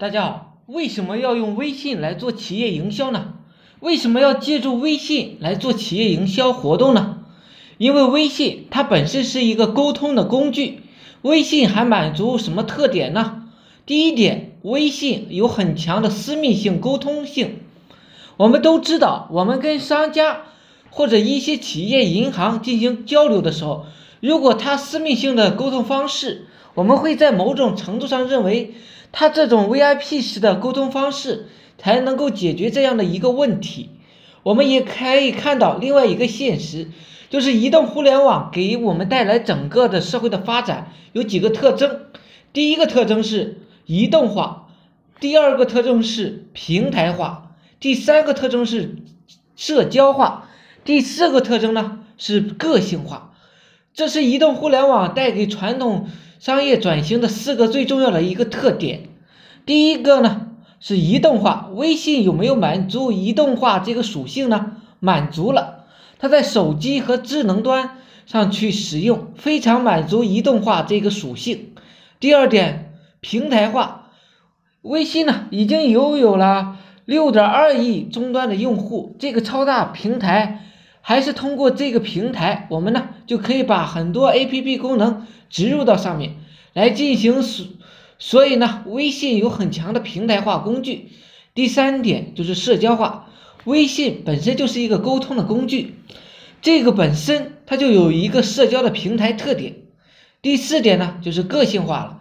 大家好，为什么要用微信来做企业营销呢？为什么要借助微信来做企业营销活动呢？因为微信它本身是一个沟通的工具。微信还满足什么特点呢？第一点，微信有很强的私密性、沟通性。我们都知道，我们跟商家或者一些企业、银行进行交流的时候，如果他私密性的沟通方式，我们会在某种程度上认为。他这种 VIP 式的沟通方式才能够解决这样的一个问题。我们也可以看到另外一个现实，就是移动互联网给我们带来整个的社会的发展有几个特征。第一个特征是移动化，第二个特征是平台化，第三个特征是社交化，第四个特征呢是个性化。这是移动互联网带给传统。商业转型的四个最重要的一个特点，第一个呢是移动化。微信有没有满足移动化这个属性呢？满足了，它在手机和智能端上去使用，非常满足移动化这个属性。第二点，平台化。微信呢已经拥有了六点二亿终端的用户，这个超大平台。还是通过这个平台，我们呢就可以把很多 A P P 功能植入到上面来进行所，所以呢，微信有很强的平台化工具。第三点就是社交化，微信本身就是一个沟通的工具，这个本身它就有一个社交的平台特点。第四点呢就是个性化了，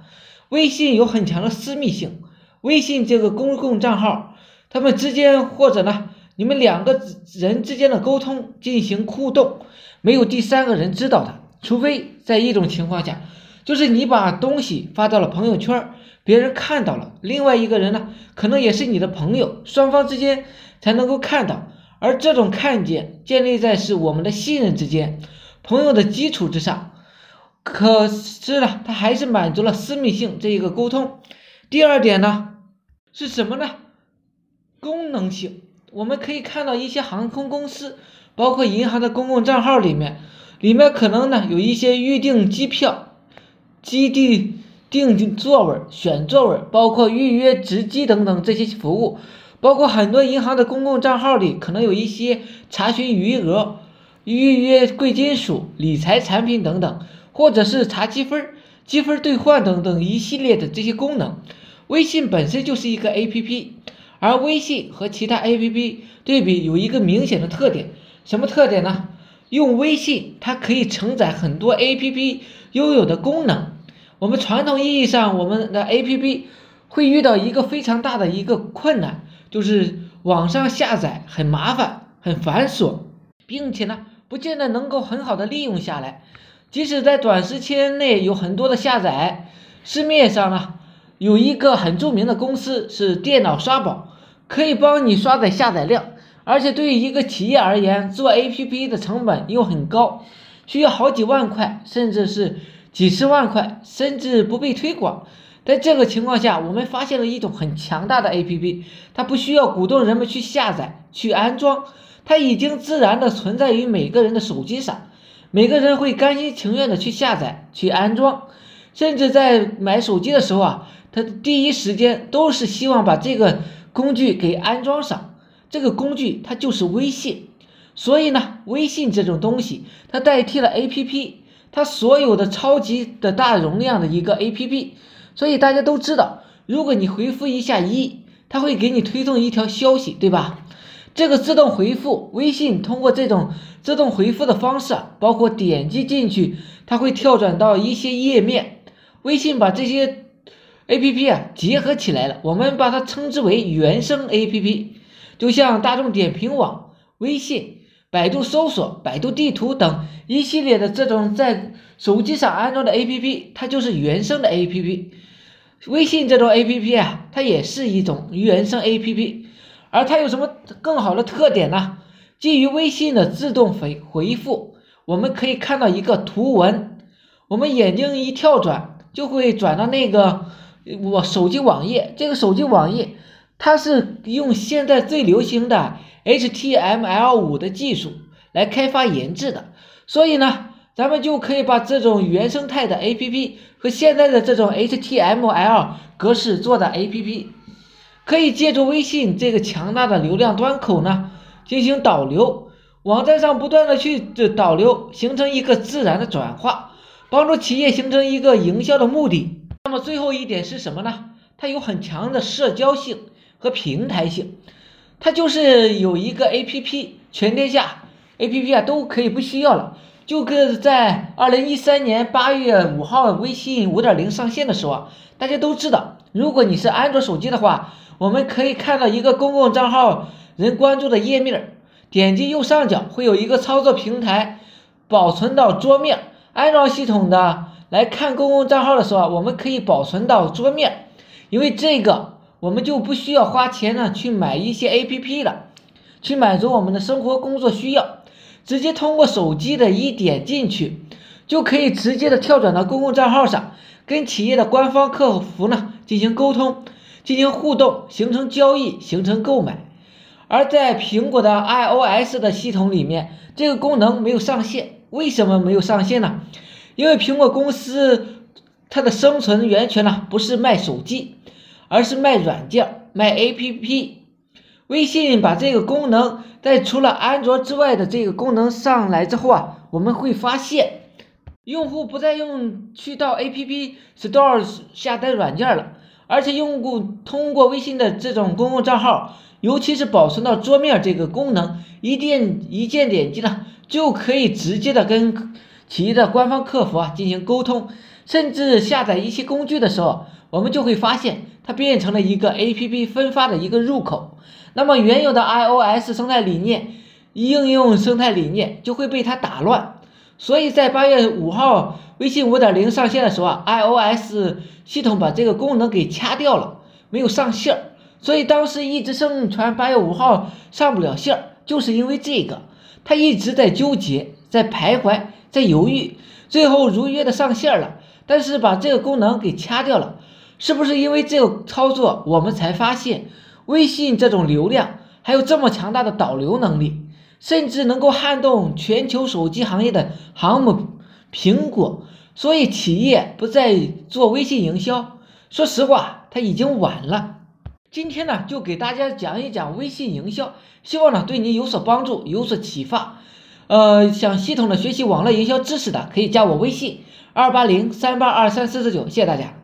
微信有很强的私密性，微信这个公共账号，他们之间或者呢。你们两个人之间的沟通进行互动，没有第三个人知道的，除非在一种情况下，就是你把东西发到了朋友圈，别人看到了，另外一个人呢，可能也是你的朋友，双方之间才能够看到，而这种看见建立在是我们的信任之间，朋友的基础之上。可是呢，它还是满足了私密性这一个沟通。第二点呢，是什么呢？功能性。我们可以看到一些航空公司，包括银行的公共账号里面，里面可能呢有一些预订机票、基地订座位、选座位，包括预约值机等等这些服务，包括很多银行的公共账号里可能有一些查询余额、预约贵金属、理财产品等等，或者是查积分、积分兑换等等一系列的这些功能。微信本身就是一个 APP。而微信和其他 APP 对比有一个明显的特点，什么特点呢？用微信它可以承载很多 APP 拥有的功能。我们传统意义上，我们的 APP 会遇到一个非常大的一个困难，就是网上下载很麻烦、很繁琐，并且呢，不见得能够很好的利用下来。即使在短时间内有很多的下载，市面上呢有一个很著名的公司是电脑刷宝。可以帮你刷载下载量，而且对于一个企业而言，做 APP 的成本又很高，需要好几万块，甚至是几十万块，甚至不被推广。在这个情况下，我们发现了一种很强大的 APP，它不需要鼓动人们去下载、去安装，它已经自然的存在于每个人的手机上，每个人会甘心情愿的去下载、去安装，甚至在买手机的时候啊，他第一时间都是希望把这个。工具给安装上，这个工具它就是微信，所以呢，微信这种东西它代替了 A P P，它所有的超级的大容量的一个 A P P，所以大家都知道，如果你回复一下一，它会给你推送一条消息，对吧？这个自动回复，微信通过这种自动回复的方式，包括点击进去，它会跳转到一些页面，微信把这些。A P P 啊，结合起来了，我们把它称之为原生 A P P，就像大众点评网、微信、百度搜索、百度地图等一系列的这种在手机上安装的 A P P，它就是原生的 A P P。微信这种 A P P 啊，它也是一种原生 A P P，而它有什么更好的特点呢？基于微信的自动回回复，我们可以看到一个图文，我们眼睛一跳转，就会转到那个。我手机网页，这个手机网页，它是用现在最流行的 HTML5 的技术来开发研制的，所以呢，咱们就可以把这种原生态的 APP 和现在的这种 HTML 格式做的 APP 可以借助微信这个强大的流量端口呢，进行导流，网站上不断的去这导流，形成一个自然的转化，帮助企业形成一个营销的目的。那么最后一点是什么呢？它有很强的社交性和平台性，它就是有一个 A P P，全天下 A P P 啊都可以不需要了。就跟在二零一三年八月五号微信五点零上线的时候啊，大家都知道，如果你是安卓手机的话，我们可以看到一个公共账号人关注的页面，点击右上角会有一个操作平台，保存到桌面。安装系统的来看公共账号的时候啊，我们可以保存到桌面，因为这个我们就不需要花钱呢去买一些 A P P 了，去满足我们的生活工作需要。直接通过手机的一点进去，就可以直接的跳转到公共账号上，跟企业的官方客服呢进行沟通，进行互动，形成交易，形成购买。而在苹果的 iOS 的系统里面，这个功能没有上线。为什么没有上线呢？因为苹果公司它的生存源泉呢不是卖手机，而是卖软件，卖 APP。微信把这个功能在除了安卓之外的这个功能上来之后啊，我们会发现，用户不再用去到 App Store 下载软件了，而且用户通过微信的这种公共账号，尤其是保存到桌面这个功能，一键一键点击呢，就可以直接的跟企业的官方客服啊进行沟通，甚至下载一些工具的时候，我们就会发现它变成了一个 App 分发的一个入口。那么原有的 iOS 生态理念、应用生态理念就会被它打乱，所以在八月五号微信五点零上线的时候啊，iOS 系统把这个功能给掐掉了，没有上线，所以当时一直盛传八月五号上不了线，就是因为这个，他一直在纠结、在徘徊、在犹豫，最后如约的上线了，但是把这个功能给掐掉了，是不是因为这个操作，我们才发现？微信这种流量还有这么强大的导流能力，甚至能够撼动全球手机行业的航母苹果，所以企业不再做微信营销，说实话，它已经晚了。今天呢，就给大家讲一讲微信营销，希望呢对你有所帮助，有所启发。呃，想系统的学习网络营销知识的，可以加我微信二八零三八二三四四九，谢谢大家。